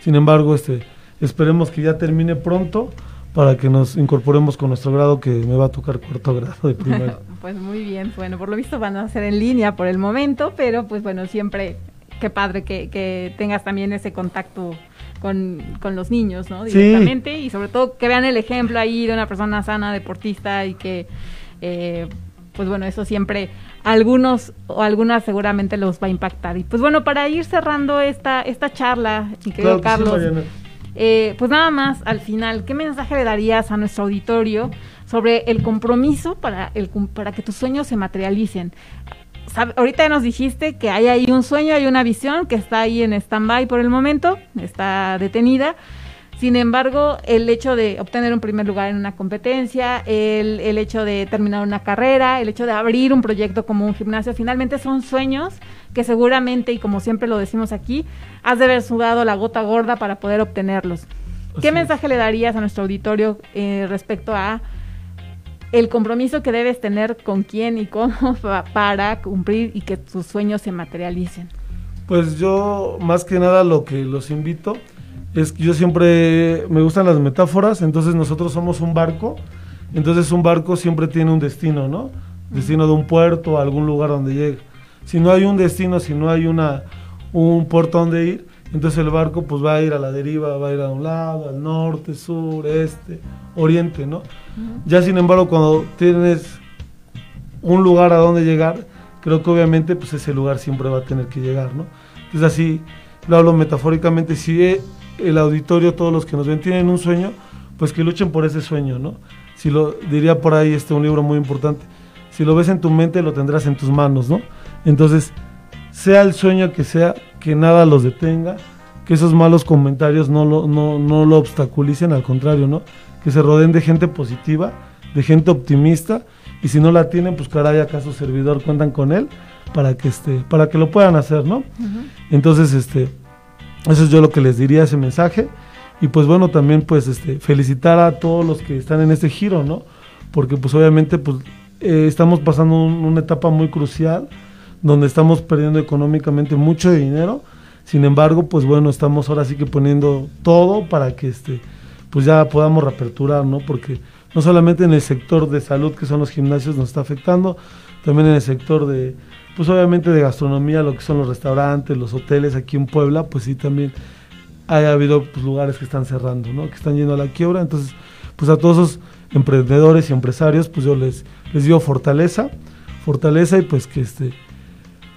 Speaker 5: Sin embargo, este, esperemos que ya termine pronto para que nos incorporemos con nuestro grado que me va a tocar cuarto grado de primaria.
Speaker 2: Pues muy bien, bueno, por lo visto van a ser en línea por el momento, pero pues bueno, siempre qué padre que, que tengas también ese contacto con, con los niños, ¿no?
Speaker 5: Sí.
Speaker 2: Directamente y sobre todo que vean el ejemplo ahí de una persona sana, deportista y que, eh, pues bueno, eso siempre algunos o algunas seguramente los va a impactar. Y pues bueno, para ir cerrando esta, esta charla, mi querido
Speaker 5: Claro que sí,
Speaker 2: Carlos, eh, pues nada más, al final, ¿qué mensaje le darías a nuestro auditorio sobre el compromiso para, el, para que tus sueños se materialicen? Sab- ahorita nos dijiste que hay ahí un sueño, hay una visión que está ahí en stand-by por el momento, está detenida. Sin embargo, el hecho de obtener un primer lugar en una competencia, el, el hecho de terminar una carrera, el hecho de abrir un proyecto como un gimnasio, finalmente son sueños que seguramente, y como siempre lo decimos aquí, has de haber sudado la gota gorda para poder obtenerlos. ¿Qué
Speaker 5: es.
Speaker 2: mensaje le darías a nuestro auditorio eh, respecto a el compromiso que debes tener con quién y cómo pa- para cumplir y que tus sueños se materialicen?
Speaker 5: Pues yo, más que nada, lo que los invito es que yo siempre me gustan las metáforas, entonces nosotros somos un barco, entonces un barco siempre tiene un destino, ¿no? Destino de un puerto, a algún lugar donde llegue. Si no hay un destino, si no hay una un puerto donde ir, entonces el barco pues va a ir a la deriva, va a ir a un lado, al norte, sur, este, oriente, ¿no? Ya sin embargo, cuando tienes un lugar a donde llegar, creo que obviamente pues ese lugar siempre va a tener que llegar, ¿no? Entonces así, lo hablo metafóricamente, si eh, el auditorio, todos los que nos ven tienen un sueño, pues que luchen por ese sueño, ¿no? Si lo diría por ahí este un libro muy importante, si lo ves en tu mente lo tendrás en tus manos, ¿no? Entonces, sea el sueño que sea, que nada los detenga, que esos malos comentarios no lo, no, no lo obstaculicen, al contrario, ¿no? Que se rodeen de gente positiva, de gente optimista, y si no la tienen, pues caray, acá su servidor cuentan con él para que este, para que lo puedan hacer, ¿no? Entonces, este, eso es yo lo que les diría ese mensaje. Y pues bueno, también pues este, felicitar a todos los que están en este giro, ¿no? Porque pues obviamente pues eh, estamos pasando un- una etapa muy crucial donde estamos perdiendo económicamente mucho dinero. Sin embargo, pues bueno, estamos ahora sí que poniendo todo para que este, pues ya podamos reaperturar, ¿no? Porque no solamente en el sector de salud, que son los gimnasios, nos está afectando, también en el sector de, pues obviamente de gastronomía, lo que son los restaurantes, los hoteles aquí en Puebla, pues sí también ha habido pues, lugares que están cerrando, ¿no? Que están yendo a la quiebra. Entonces, pues a todos esos emprendedores y empresarios, pues yo les, les digo fortaleza, fortaleza y pues que este,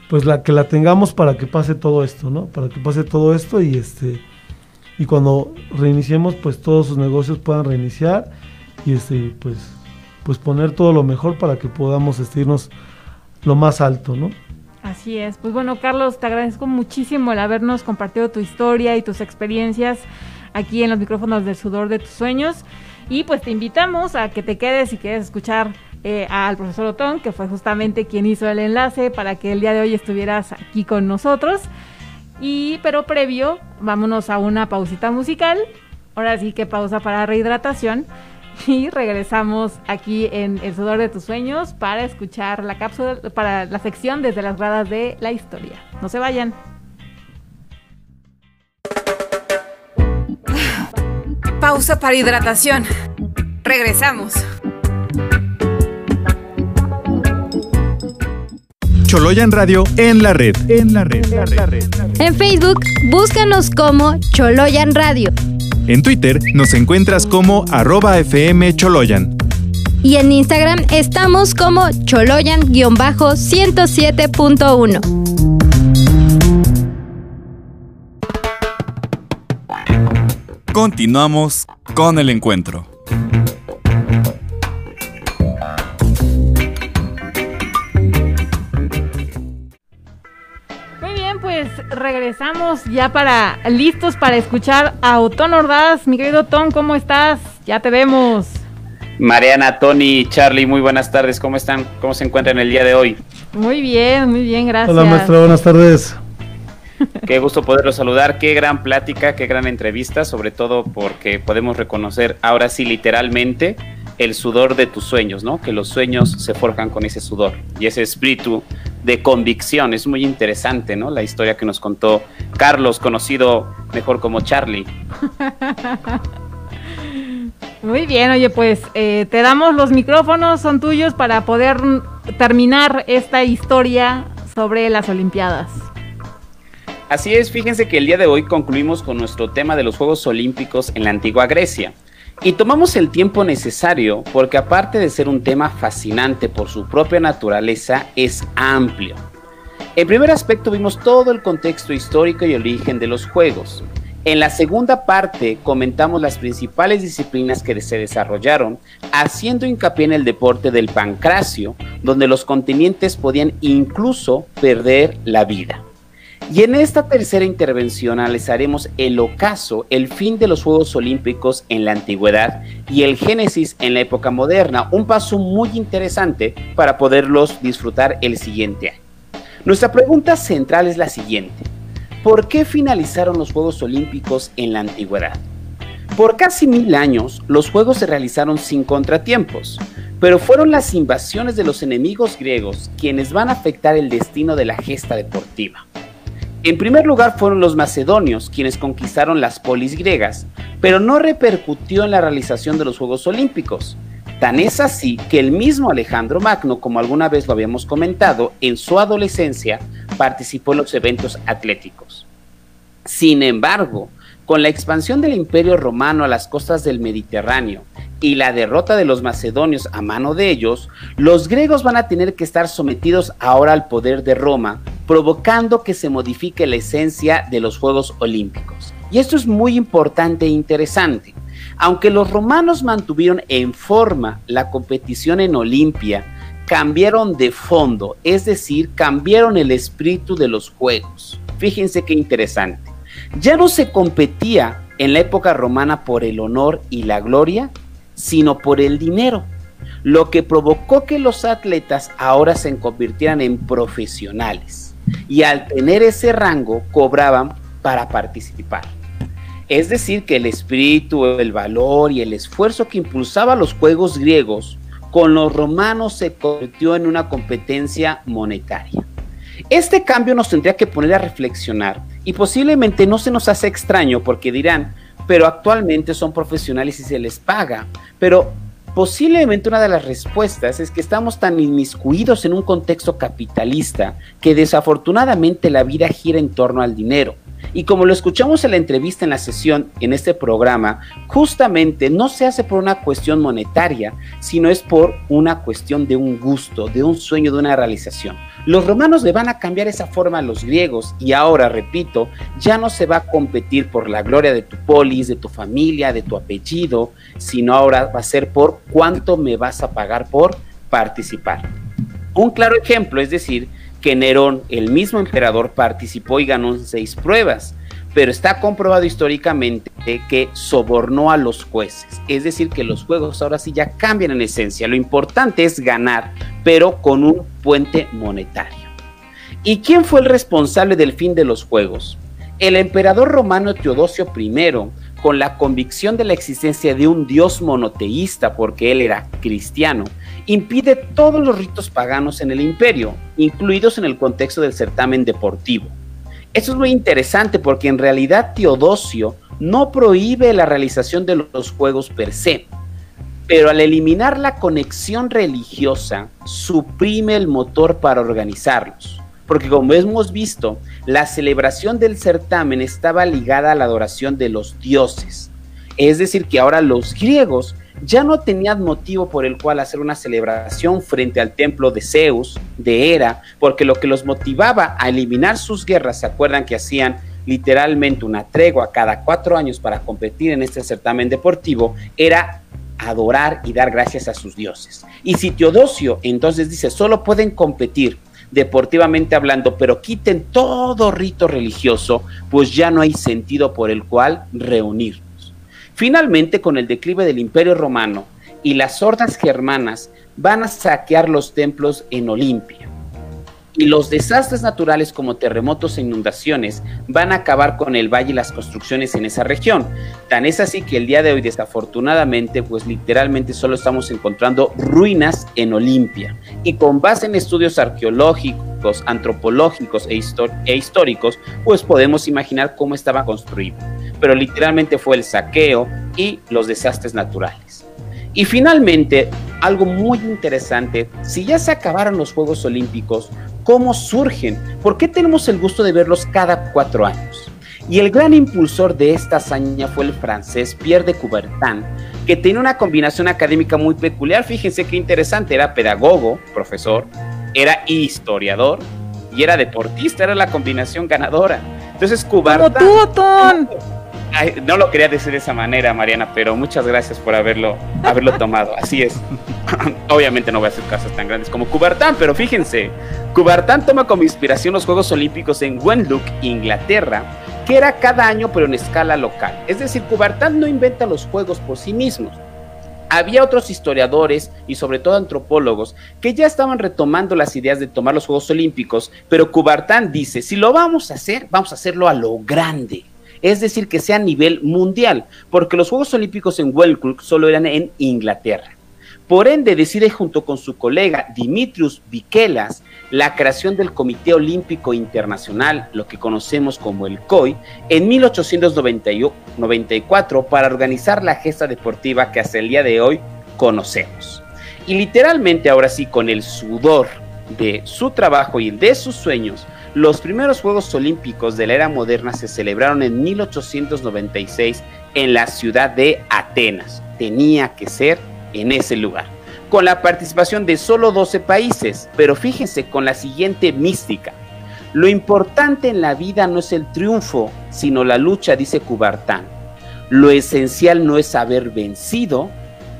Speaker 5: pues la que la tengamos para que pase todo esto, ¿no? Para que pase todo esto y este y cuando reiniciemos, pues todos sus negocios puedan reiniciar y este pues pues poner todo lo mejor para que podamos este, irnos lo más alto, ¿no?
Speaker 2: Así es. Pues bueno, Carlos, te agradezco muchísimo el habernos compartido tu historia y tus experiencias aquí en los micrófonos del sudor de tus sueños. Y pues te invitamos a que te quedes y quieres escuchar eh, al profesor Otón, que fue justamente quien hizo el enlace para que el día de hoy estuvieras aquí con nosotros. Y pero previo, vámonos a una pausita musical. Ahora sí que pausa para rehidratación. Y regresamos aquí en El sudor de tus sueños para escuchar la cápsula, para la sección desde las gradas de la historia. No se vayan.
Speaker 3: Pausa para hidratación. Regresamos.
Speaker 6: Choloyan Radio en la red. En la red. En, la red.
Speaker 7: en Facebook, búscanos como Choloyan Radio.
Speaker 6: En Twitter nos encuentras como arroba FM Choloyan.
Speaker 7: Y en Instagram estamos como Choloyan-107.1.
Speaker 1: Continuamos con el encuentro.
Speaker 2: Regresamos ya para listos para escuchar a Otón Ordaz. Mi querido Otón, ¿cómo estás? Ya te vemos.
Speaker 8: Mariana, Tony, Charlie, muy buenas tardes. ¿Cómo están? ¿Cómo se encuentran el día de hoy?
Speaker 2: Muy bien, muy bien, gracias.
Speaker 5: Hola maestra, buenas tardes.
Speaker 8: Qué gusto poderlos saludar, qué gran plática, qué gran entrevista, sobre todo porque podemos reconocer ahora sí literalmente el sudor de tus sueños, ¿no? Que los sueños se forjan con ese sudor y ese espíritu de convicción. Es muy interesante, ¿no? La historia que nos contó Carlos, conocido mejor como Charlie.
Speaker 2: Muy bien, oye, pues eh, te damos los micrófonos, son tuyos para poder terminar esta historia sobre las Olimpiadas.
Speaker 8: Así es, fíjense que el día de hoy concluimos con nuestro tema de los Juegos Olímpicos en la antigua Grecia. Y tomamos el tiempo necesario porque aparte de ser un tema fascinante por su propia naturaleza, es amplio. En primer aspecto vimos todo el contexto histórico y origen de los Juegos. En la segunda parte comentamos las principales disciplinas que se desarrollaron, haciendo hincapié en el deporte del pancracio, donde los contendientes podían incluso perder la vida. Y en esta tercera intervención analizaremos el ocaso, el fin de los Juegos Olímpicos en la antigüedad y el génesis en la época moderna, un paso muy interesante para poderlos disfrutar el siguiente año. Nuestra pregunta central es la siguiente. ¿Por qué finalizaron los Juegos Olímpicos en la antigüedad? Por casi mil años, los Juegos se realizaron sin contratiempos, pero fueron las invasiones de los enemigos griegos quienes van a afectar el destino de la gesta deportiva. En primer lugar fueron los macedonios quienes conquistaron las polis griegas, pero no repercutió en la realización de los Juegos Olímpicos. Tan es así que el mismo Alejandro Magno, como alguna vez lo habíamos comentado, en su adolescencia participó en los eventos atléticos. Sin embargo, con la expansión del imperio romano a las costas del Mediterráneo y la derrota de los macedonios a mano de ellos, los griegos van a tener que estar sometidos ahora al poder de Roma, provocando que se modifique la esencia de los Juegos Olímpicos. Y esto es muy importante e interesante. Aunque los romanos mantuvieron en forma la competición en Olimpia, cambiaron de fondo, es decir, cambiaron el espíritu de los Juegos. Fíjense qué interesante. Ya no se competía en la época romana por el honor y la gloria, sino por el dinero, lo que provocó que los atletas ahora se convirtieran en profesionales y al tener ese rango cobraban para participar. Es decir, que el espíritu, el valor y el esfuerzo que impulsaba los juegos griegos con los romanos se convirtió en una competencia monetaria. Este cambio nos tendría que poner a reflexionar y posiblemente no se nos hace extraño porque dirán, pero actualmente son profesionales y se les paga. Pero posiblemente una de las respuestas es que estamos tan inmiscuidos en un contexto capitalista que desafortunadamente la vida gira en torno al dinero. Y como lo escuchamos en la entrevista en la sesión en este programa, justamente no se hace por una cuestión monetaria, sino es por una cuestión de un gusto, de un sueño, de una realización. Los romanos le van a cambiar esa forma a los griegos y ahora, repito, ya no se va a competir por la gloria de tu polis, de tu familia, de tu apellido, sino ahora va a ser por cuánto me vas a pagar por participar. Un claro ejemplo es decir que Nerón, el mismo emperador, participó y ganó seis pruebas, pero está comprobado históricamente que sobornó a los jueces. Es decir, que los juegos ahora sí ya cambian en esencia. Lo importante es ganar, pero con un puente monetario. ¿Y quién fue el responsable del fin de los juegos? El emperador romano Teodosio I, con la convicción de la existencia de un dios monoteísta, porque él era cristiano, impide todos los ritos paganos en el imperio, incluidos en el contexto del certamen deportivo. Esto es muy interesante porque en realidad Teodosio no prohíbe la realización de los juegos per se, pero al eliminar la conexión religiosa, suprime el motor para organizarlos. Porque como hemos visto, la celebración del certamen estaba ligada a la adoración de los dioses. Es decir, que ahora los griegos ya no tenían motivo por el cual hacer una celebración frente al templo de Zeus, de Hera, porque lo que los motivaba a eliminar sus guerras, ¿se acuerdan que hacían literalmente una tregua cada cuatro años para competir en este certamen deportivo? Era adorar y dar gracias a sus dioses. Y si Teodosio entonces dice, solo pueden competir deportivamente hablando, pero quiten todo rito religioso, pues ya no hay sentido por el cual reunirnos. Finalmente, con el declive del Imperio Romano y las hordas germanas van a saquear los templos en Olimpia y los desastres naturales como terremotos e inundaciones van a acabar con el valle y las construcciones en esa región. Tan es así que el día de hoy, desafortunadamente, pues literalmente solo estamos encontrando ruinas en Olimpia. Y con base en estudios arqueológicos, antropológicos e, e históricos, pues podemos imaginar cómo estaba construido. Pero literalmente fue el saqueo y los desastres naturales. Y finalmente, algo muy interesante, si ya se acabaron los Juegos Olímpicos, ¿cómo surgen? ¿Por qué tenemos el gusto de verlos cada cuatro años? Y el gran impulsor de esta hazaña fue el francés Pierre de Coubertin, que tenía una combinación académica muy peculiar. Fíjense qué interesante, era pedagogo, profesor, era historiador y era deportista, era la combinación ganadora. Entonces Coubertin...
Speaker 2: ¡Como tú,
Speaker 8: no lo quería decir de esa manera, Mariana, pero muchas gracias por haberlo, haberlo tomado. Así es. Obviamente no voy a hacer casos tan grandes como Coubertin, pero fíjense, Coubertin toma como inspiración los Juegos Olímpicos en Wenlock, Inglaterra, que era cada año pero en escala local. Es decir, Coubertin no inventa los Juegos por sí mismos. Había otros historiadores y sobre todo antropólogos que ya estaban retomando las ideas de tomar los Juegos Olímpicos, pero Coubertin dice, si lo vamos a hacer, vamos a hacerlo a lo grande es decir, que sea a nivel mundial, porque los Juegos Olímpicos en Wellbrook solo eran en Inglaterra. Por ende, decide junto con su colega Dimitrius Vikelas la creación del Comité Olímpico Internacional, lo que conocemos como el COI, en 1894 para organizar la gesta deportiva que hasta el día de hoy conocemos. Y literalmente ahora sí, con el sudor de su trabajo y de sus sueños, los primeros Juegos Olímpicos de la era moderna se celebraron en 1896 en la ciudad de Atenas. Tenía que ser en ese lugar. Con la participación de solo 12 países, pero fíjense con la siguiente mística. Lo importante en la vida no es el triunfo, sino la lucha, dice Coubertin. Lo esencial no es haber vencido,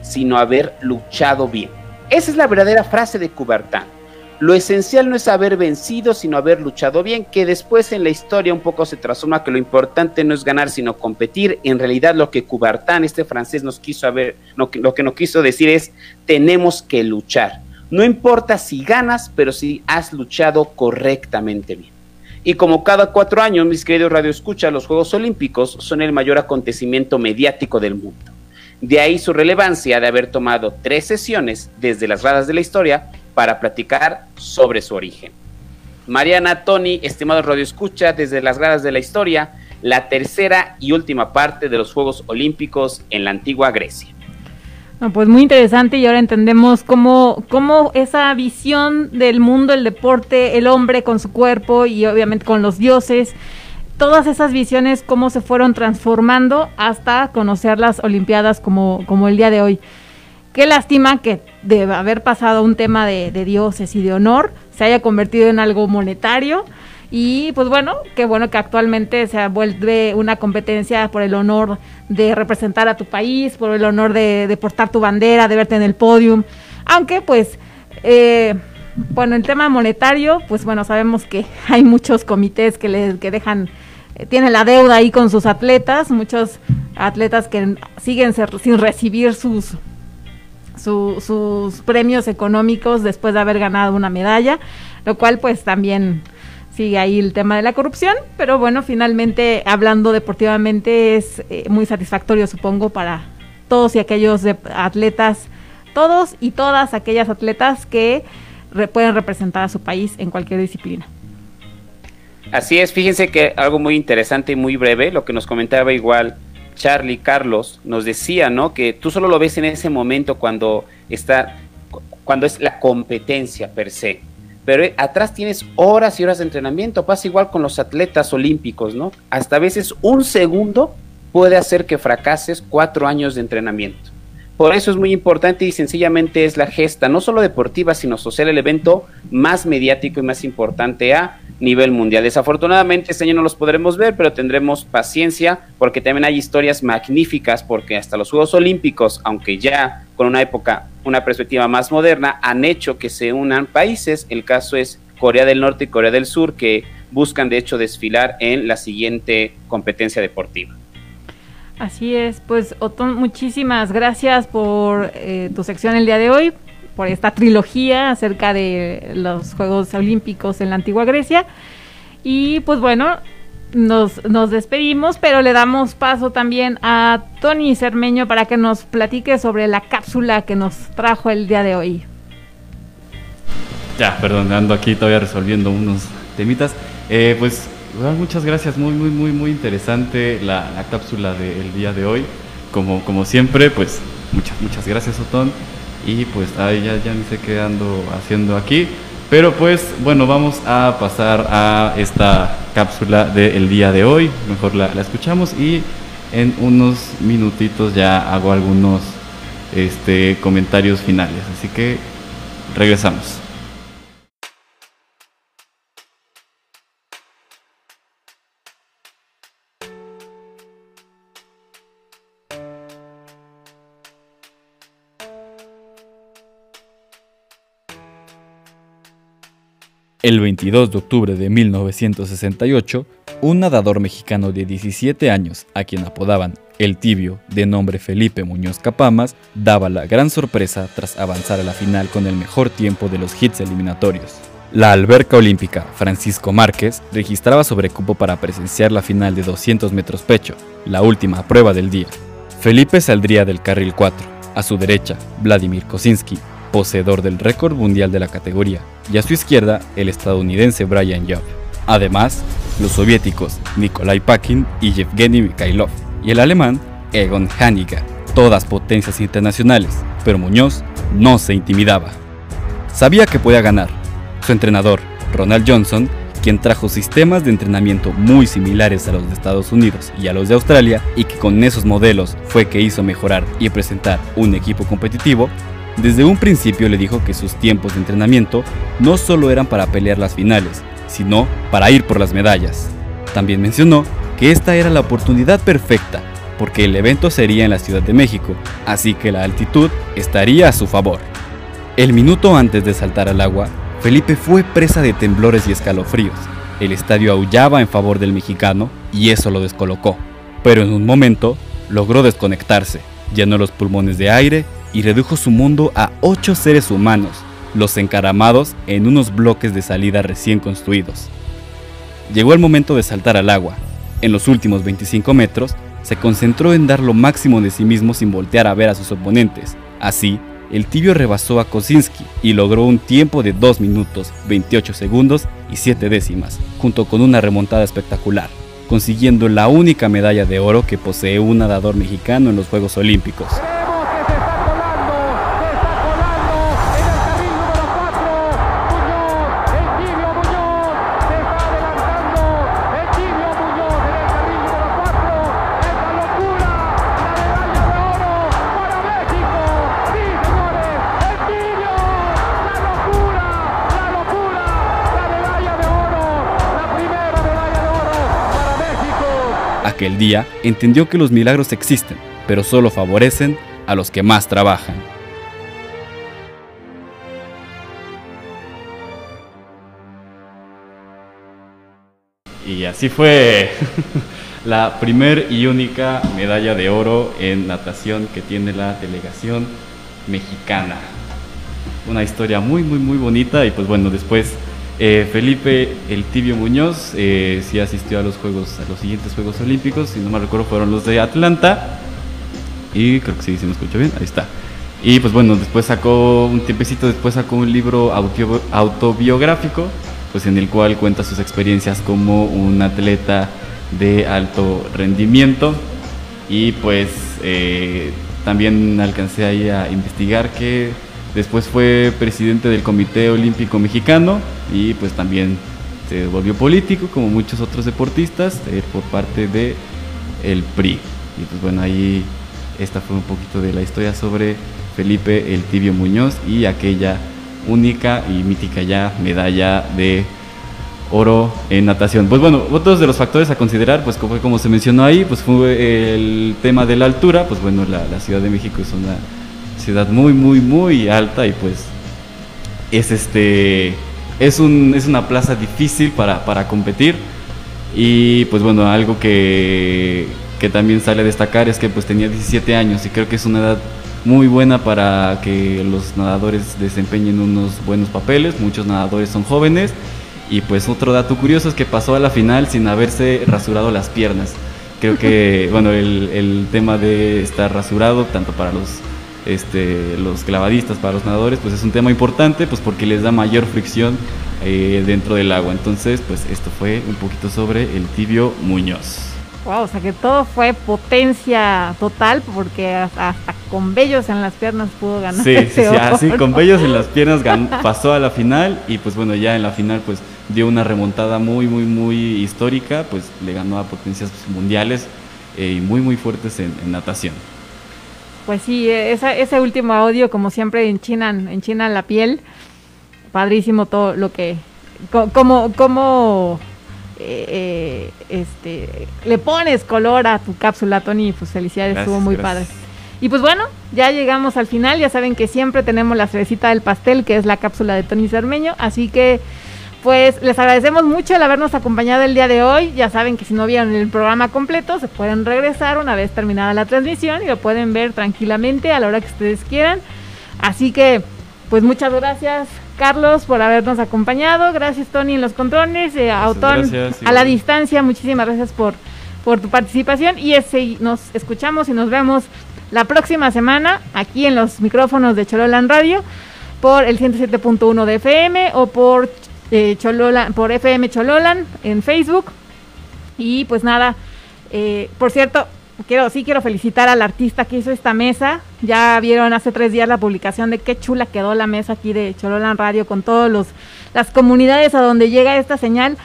Speaker 8: sino haber luchado bien. Esa es la verdadera frase de Coubertin. Lo esencial no es haber vencido, sino haber luchado bien, que después en la historia un poco se transforma que lo importante no es ganar, sino competir. En realidad lo que Coubertin, este francés, nos quiso haber, lo que nos quiso decir es, tenemos que luchar. No importa si ganas, pero si has luchado correctamente bien. Y como cada cuatro años, mis queridos Radio Escucha, los Juegos Olímpicos son el mayor acontecimiento mediático del mundo. De ahí su relevancia de haber tomado tres sesiones desde las gradas de la historia para platicar sobre su origen. Mariana, Tony, estimado Radio Escucha, desde las gradas de la historia, la tercera y última parte de los Juegos Olímpicos en la antigua Grecia.
Speaker 2: pues muy interesante y ahora entendemos cómo, cómo esa visión del mundo, el deporte, el hombre con su cuerpo y obviamente con los dioses, todas esas visiones, cómo se fueron transformando hasta conocer las Olimpiadas como, como el día de hoy. Qué lástima que de haber pasado un tema de, dioses y de honor se haya convertido en algo monetario. Y pues bueno, qué bueno que actualmente se vuelve una competencia por el honor de representar a tu país, por el honor de, portar tu bandera, de verte en el podium. Aunque pues, eh, bueno, el tema monetario, pues bueno, sabemos que hay muchos comités que, les, que dejan, eh, tienen la deuda ahí con sus atletas, muchos atletas que siguen sin recibir sus sus premios económicos después de haber ganado una medalla, lo cual pues también sigue ahí el tema de la corrupción, pero bueno, finalmente hablando deportivamente es eh, muy satisfactorio supongo para todos y aquellos atletas, todos y todas aquellas atletas que pueden representar a su país en cualquier disciplina.
Speaker 8: Así es, fíjense que algo muy interesante y muy breve, lo que nos comentaba igual Charlie, Carlos, nos decía, ¿no? Que tú solo lo ves en ese momento cuando está, cuando es la competencia per se. Pero eh, atrás tienes horas y horas de entrenamiento. Pasa igual con los atletas olímpicos, ¿no? Hasta a veces un segundo puede hacer que fracases cuatro años de entrenamiento. Por eso es muy importante y sencillamente es la gesta, no solo deportiva, sino social, el evento más mediático y más importante a nivel mundial. Desafortunadamente este año no los podremos ver, pero tendremos paciencia porque también hay historias magníficas porque hasta los Juegos Olímpicos, aunque ya con una época, una perspectiva más moderna, han hecho que se unan países. El caso es Corea del Norte y Corea del Sur que buscan de hecho desfilar en la siguiente competencia deportiva.
Speaker 2: Así es, pues Otón, muchísimas gracias por eh, tu sección el día de hoy, por esta trilogía acerca de los Juegos Olímpicos en la antigua Grecia. Y pues bueno, nos, nos despedimos, pero le damos paso también a Tony Cermeño para que nos platique sobre la cápsula que nos trajo el día de hoy.
Speaker 9: Ya, perdón, ando aquí todavía resolviendo unos temitas. Eh, pues muchas gracias, muy, muy, muy, muy interesante la, cápsula del día de hoy. Como, como siempre, pues muchas, muchas gracias, Otón. Y pues ahí ya, ya ni sé qué ando haciendo aquí. Pero pues bueno, vamos a pasar a esta cápsula del día de hoy. Mejor la, la, escuchamos y en unos minutitos ya hago algunos este, comentarios finales. Así que regresamos.
Speaker 1: El 22 de octubre de 1968, un nadador mexicano de 17 años, a quien apodaban El Tibio, de nombre Felipe Muñoz Capamas, daba la gran sorpresa tras avanzar a la final con el mejor tiempo de los hits eliminatorios. La alberca olímpica Francisco Márquez registraba sobrecupo para presenciar la final de 200 metros pecho, la última prueba del día. Felipe saldría del carril 4. A su derecha, Vladimir Kosinski, poseedor del récord mundial de la categoría, y a su izquierda el estadounidense Brian Job. Además, los soviéticos Nikolai Pakin y Yevgeny Mikhailov, y el alemán Egon Haniger, todas potencias internacionales, pero Muñoz no se intimidaba. Sabía que podía ganar. Su entrenador, Ronald Johnson, quien trajo sistemas de entrenamiento muy similares a los de Estados Unidos y a los de Australia, y que con esos modelos fue que hizo mejorar y presentar un equipo competitivo, desde un principio le dijo que sus tiempos de entrenamiento no solo eran para pelear las finales, sino para ir por las medallas. También mencionó que esta era la oportunidad perfecta, porque el evento sería en la Ciudad de México, así que la altitud estaría a su favor. El minuto antes de saltar al agua, Felipe fue presa de temblores y escalofríos. El estadio aullaba en favor del mexicano y eso lo descolocó. Pero en un momento logró desconectarse, llenó los pulmones de aire y redujo su mundo a ocho seres humanos, los encaramados en unos bloques de salida recién construidos. Llegó el momento de saltar al agua. En los últimos 25 metros, se concentró en dar lo máximo de sí mismo sin voltear a ver a sus oponentes. Así, el tibio rebasó a Kosinski y logró un tiempo de 2 minutos, 28 segundos y 7 décimas, junto con una remontada espectacular, consiguiendo la única medalla de oro que posee un nadador mexicano en los Juegos Olímpicos. Aquel día entendió que los milagros existen, pero solo favorecen a los que más trabajan.
Speaker 9: Y así fue la primer y única medalla de oro en natación que tiene la delegación mexicana. Una historia muy, muy, muy bonita y pues bueno, después eh, Felipe El Tibio Muñoz eh, sí asistió a los Juegos, a los siguientes Juegos Olímpicos, si no me recuerdo fueron los de Atlanta. Y creo que sí, si me escucho bien, ahí está. Y pues bueno, después sacó, un tiempecito después sacó un libro autobiográfico, pues en el cual cuenta sus experiencias como un atleta de alto rendimiento.
Speaker 1: y pues eh, también alcancé ahí a investigar que después fue presidente del Comité Olímpico Mexicano y pues también se volvió político como muchos otros deportistas eh, por parte de PRI. Y pues bueno, ahí esta fue un poquito de la historia sobre Felipe el Tibio Muñoz y aquella única y mítica ya medalla de oro en natación. Pues bueno, otros de los factores a considerar, pues como, como se mencionó ahí, pues fue el tema de la altura, pues bueno, la Ciudad de México es una ciudad muy, muy, muy alta y pues es este es, un, es una plaza difícil para, para competir. Y pues bueno, algo que, que también sale a destacar es que pues tenía 17 años y creo que es una edad muy buena para que los nadadores desempeñen unos buenos papeles, muchos nadadores son jóvenes. Y pues otro dato curioso es que pasó a la final sin haberse rasurado las piernas. Creo que, bueno, el, el tema de estar rasurado, tanto para los este, los clavadistas, para los nadadores, pues es un tema importante, pues porque les da mayor fricción eh, dentro del agua. Entonces, pues esto fue un poquito sobre el tibio Muñoz.
Speaker 2: Wow, o sea que todo fue potencia total porque hasta, con vellos en las piernas pudo ganar.
Speaker 1: Sí, sí, así con vellos en las piernas pasó a la final y pues bueno, ya en la final pues dio una remontada muy, muy, muy histórica, pues le ganó a potencias mundiales eh, y muy, muy fuertes en natación.
Speaker 2: Pues sí, ese último audio, como siempre, enchinan, enchinan la piel. Padrísimo todo lo que. Como, como eh, eh, este, le pones color a tu cápsula, Tony. Pues felicidades, estuvo muy padre. Y pues bueno, ya llegamos al final. Ya saben que siempre tenemos la cerecita del pastel, que es la cápsula de Tony Cermeño. Así que pues les agradecemos mucho el habernos acompañado el día de hoy. Ya saben que si no vieron el programa completo, se pueden regresar una vez terminada la transmisión y lo pueden ver tranquilamente a la hora que ustedes quieran. Así que, pues muchas gracias, Carlos, por habernos acompañado. Gracias, Tony, en los controles. Eh, a a la distancia, muchísimas gracias por, por tu participación. Y ese, nos escuchamos y nos vemos la próxima semana aquí en los micrófonos de Chololan Radio por el 107.1 de FM o por eh, por FM Chololan en Facebook. Y pues nada, eh, por cierto, quiero, sí quiero felicitar al artista que hizo esta mesa. Ya vieron hace tres días la publicación de qué chula quedó la mesa aquí de Chololan Radio con todos los las comunidades a donde llega esta señal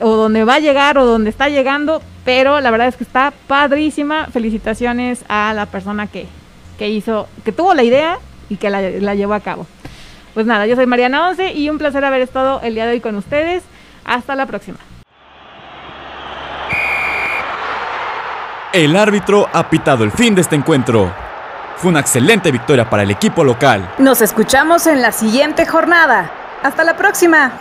Speaker 2: o donde va a llegar o donde está llegando, pero la verdad es que está padrísima. Felicitaciones a la persona que, que hizo, que tuvo la idea y que la, la llevó a cabo. Pues nada, yo soy Mariana Once y un placer haber estado el día de hoy con ustedes. Hasta la próxima.
Speaker 10: El árbitro ha pitado el fin de este encuentro. Fue una excelente victoria para el equipo local.
Speaker 3: Nos escuchamos en la siguiente jornada. Hasta la próxima.